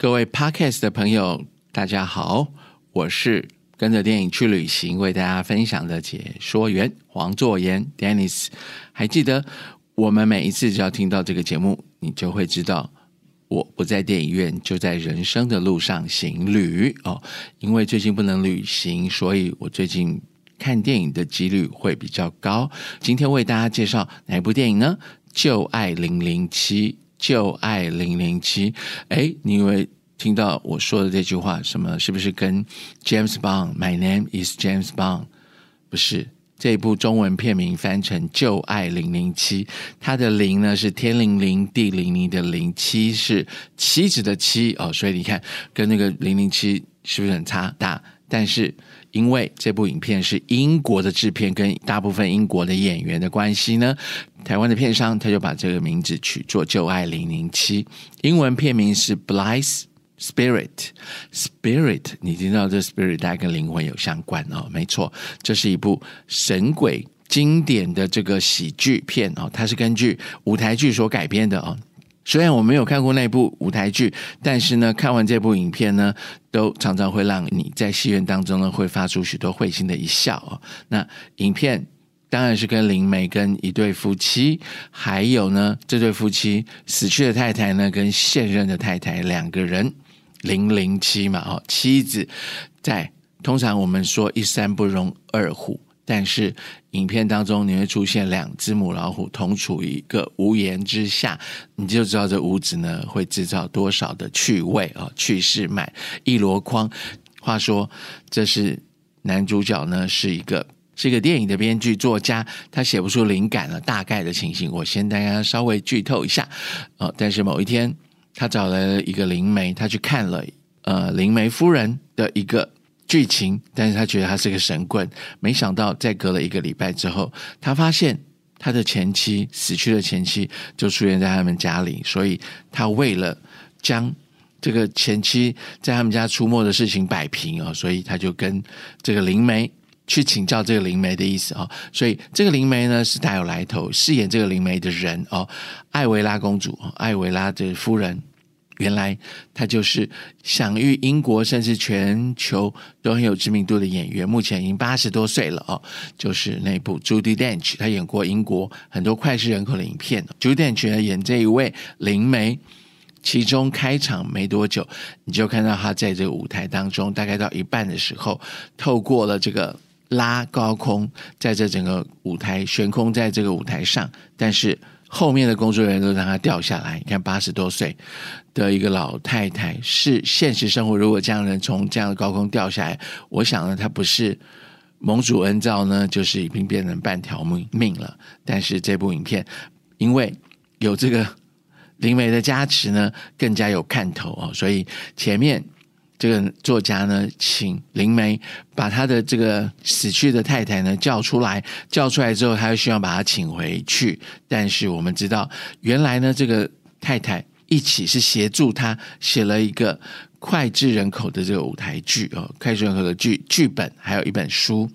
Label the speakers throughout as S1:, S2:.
S1: 各位 Podcast 的朋友，大家好，我是跟着电影去旅行为大家分享的解说员黄作言 Dennis。还记得我们每一次只要听到这个节目，你就会知道我不在电影院，就在人生的路上行旅哦。因为最近不能旅行，所以我最近看电影的几率会比较高。今天为大家介绍哪部电影呢？《旧爱零零七》。旧爱零零七，哎，你以为听到我说的这句话，什么是不是跟 James Bond？My name is James Bond，不是这一部中文片名翻成《旧爱零零七》，它的零呢是天灵灵地灵灵的零，七是妻子的妻哦，所以你看跟那个零零七是不是很差大？但是。因为这部影片是英国的制片，跟大部分英国的演员的关系呢，台湾的片商他就把这个名字取作《旧爱零零七》，英文片名是《Blithe Spirit》。Spirit，你听到这 Spirit，大概跟灵魂有相关哦，没错，这是一部神鬼经典的这个喜剧片哦，它是根据舞台剧所改编的哦。虽然我没有看过那部舞台剧，但是呢，看完这部影片呢，都常常会让你在戏院当中呢，会发出许多会心的一笑哦。那影片当然是跟灵媒跟一对夫妻，还有呢，这对夫妻死去的太太呢，跟现任的太太两个人零零七嘛哦，妻子在通常我们说一山不容二虎。但是影片当中你会出现两只母老虎同处一个屋檐之下，你就知道这屋子呢会制造多少的趣味啊，趣事满一箩筐。话说，这是男主角呢是一个是一个电影的编剧作家，他写不出灵感了，大概的情形我先大家稍微剧透一下啊。但是某一天，他找来了一个灵媒，他去看了呃灵媒夫人的一个。剧情，但是他觉得他是个神棍，没想到在隔了一个礼拜之后，他发现他的前妻死去的前妻就出现在他们家里，所以他为了将这个前妻在他们家出没的事情摆平啊，所以他就跟这个灵媒去请教这个灵媒的意思啊，所以这个灵媒呢是大有来头，饰演这个灵媒的人哦，艾维拉公主，艾维拉的夫人。原来她就是享誉英国甚至全球都很有知名度的演员，目前已经八十多岁了哦。就是那部 Judy Dench，他演过英国很多脍炙人口的影片。Judy Dench 演这一位灵媒，其中开场没多久，你就看到他在这个舞台当中，大概到一半的时候，透过了这个拉高空，在这整个舞台悬空在这个舞台上，但是。后面的工作人员都让他掉下来。你看，八十多岁的一个老太太，是现实生活如果这样人从这样的高空掉下来，我想呢，他不是蒙主恩召呢，就是已经变成半条命命了。但是这部影片因为有这个灵媒的加持呢，更加有看头哦，所以前面。这个作家呢，请灵媒把他的这个死去的太太呢叫出来，叫出来之后，他又希望把他请回去。但是我们知道，原来呢，这个太太一起是协助他写了一个脍炙人口的这个舞台剧哦，脍炙人口的剧剧本，还有一本书。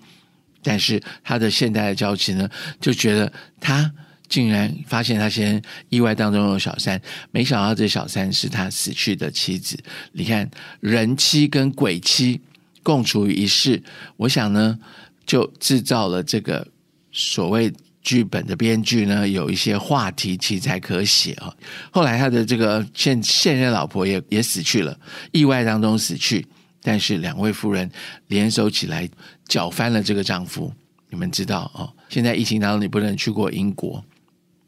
S1: 但是他的现代的交妻呢，就觉得他。竟然发现他先意外当中有小三，没想到这小三是他死去的妻子。你看人妻跟鬼妻共处一室，我想呢，就制造了这个所谓剧本的编剧呢有一些话题题材可写啊。后来他的这个现现任老婆也也死去了，意外当中死去，但是两位夫人联手起来搅翻了这个丈夫。你们知道哦，现在疫情当中你不能去过英国。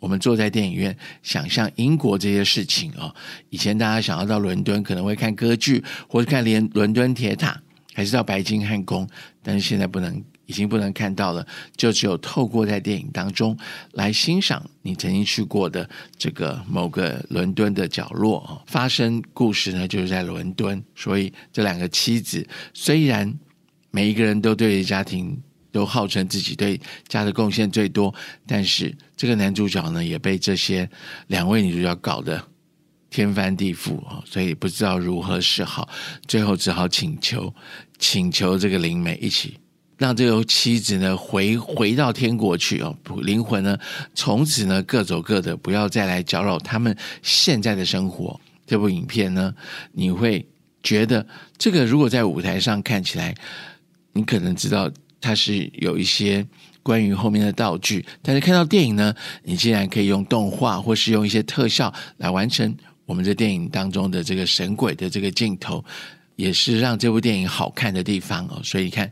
S1: 我们坐在电影院，想象英国这些事情啊。以前大家想要到伦敦，可能会看歌剧，或者看连伦敦铁塔，还是到白金汉宫。但是现在不能，已经不能看到了，就只有透过在电影当中来欣赏你曾经去过的这个某个伦敦的角落啊。发生故事呢，就是在伦敦。所以这两个妻子，虽然每一个人都对家庭。都号称自己对家的贡献最多，但是这个男主角呢，也被这些两位女主角搞得天翻地覆啊，所以不知道如何是好，最后只好请求请求这个灵媒一起让这个妻子呢回回到天国去哦，灵魂呢从此呢各走各的，不要再来搅扰他们现在的生活。这部影片呢，你会觉得这个如果在舞台上看起来，你可能知道它是有一些关于后面的道具，但是看到电影呢，你竟然可以用动画或是用一些特效来完成我们这电影当中的这个神鬼的这个镜头，也是让这部电影好看的地方哦。所以你看，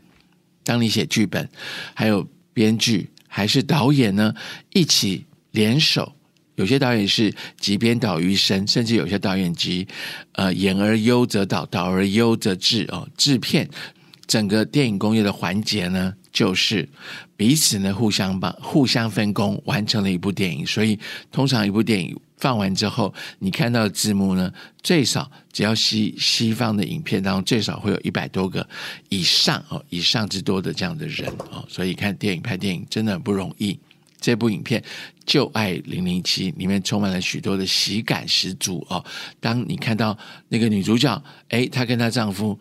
S1: 当你写剧本，还有编剧还是导演呢，一起联手。有些导演是集编导于一身，甚至有些导演集呃演而优则导，导而优则制哦。制片整个电影工业的环节呢，就是彼此呢互相帮、互相分工，完成了一部电影。所以通常一部电影放完之后，你看到字幕呢，最少只要西西方的影片当中最少会有一百多个以上哦，以上之多的这样的人哦。所以看电影拍电影真的很不容易。这部影片《旧爱零零七》里面充满了许多的喜感十足哦。当你看到那个女主角，哎，她跟她丈夫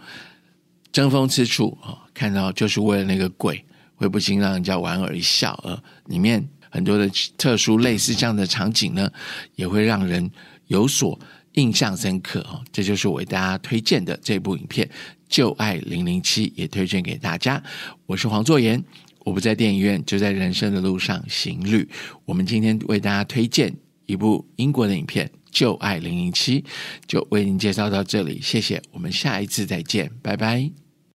S1: 争风吃醋哦，看到就是为了那个鬼，会不禁让人家莞尔一笑啊。里面很多的特殊类似这样的场景呢，也会让人有所印象深刻哦。这就是我为大家推荐的这部影片《旧爱零零七》，也推荐给大家。我是黄作言。我不在电影院，就在人生的路上行旅。我们今天为大家推荐一部英国的影片《旧爱零零七》，就为您介绍到这里。谢谢，我们下一次再见，拜拜。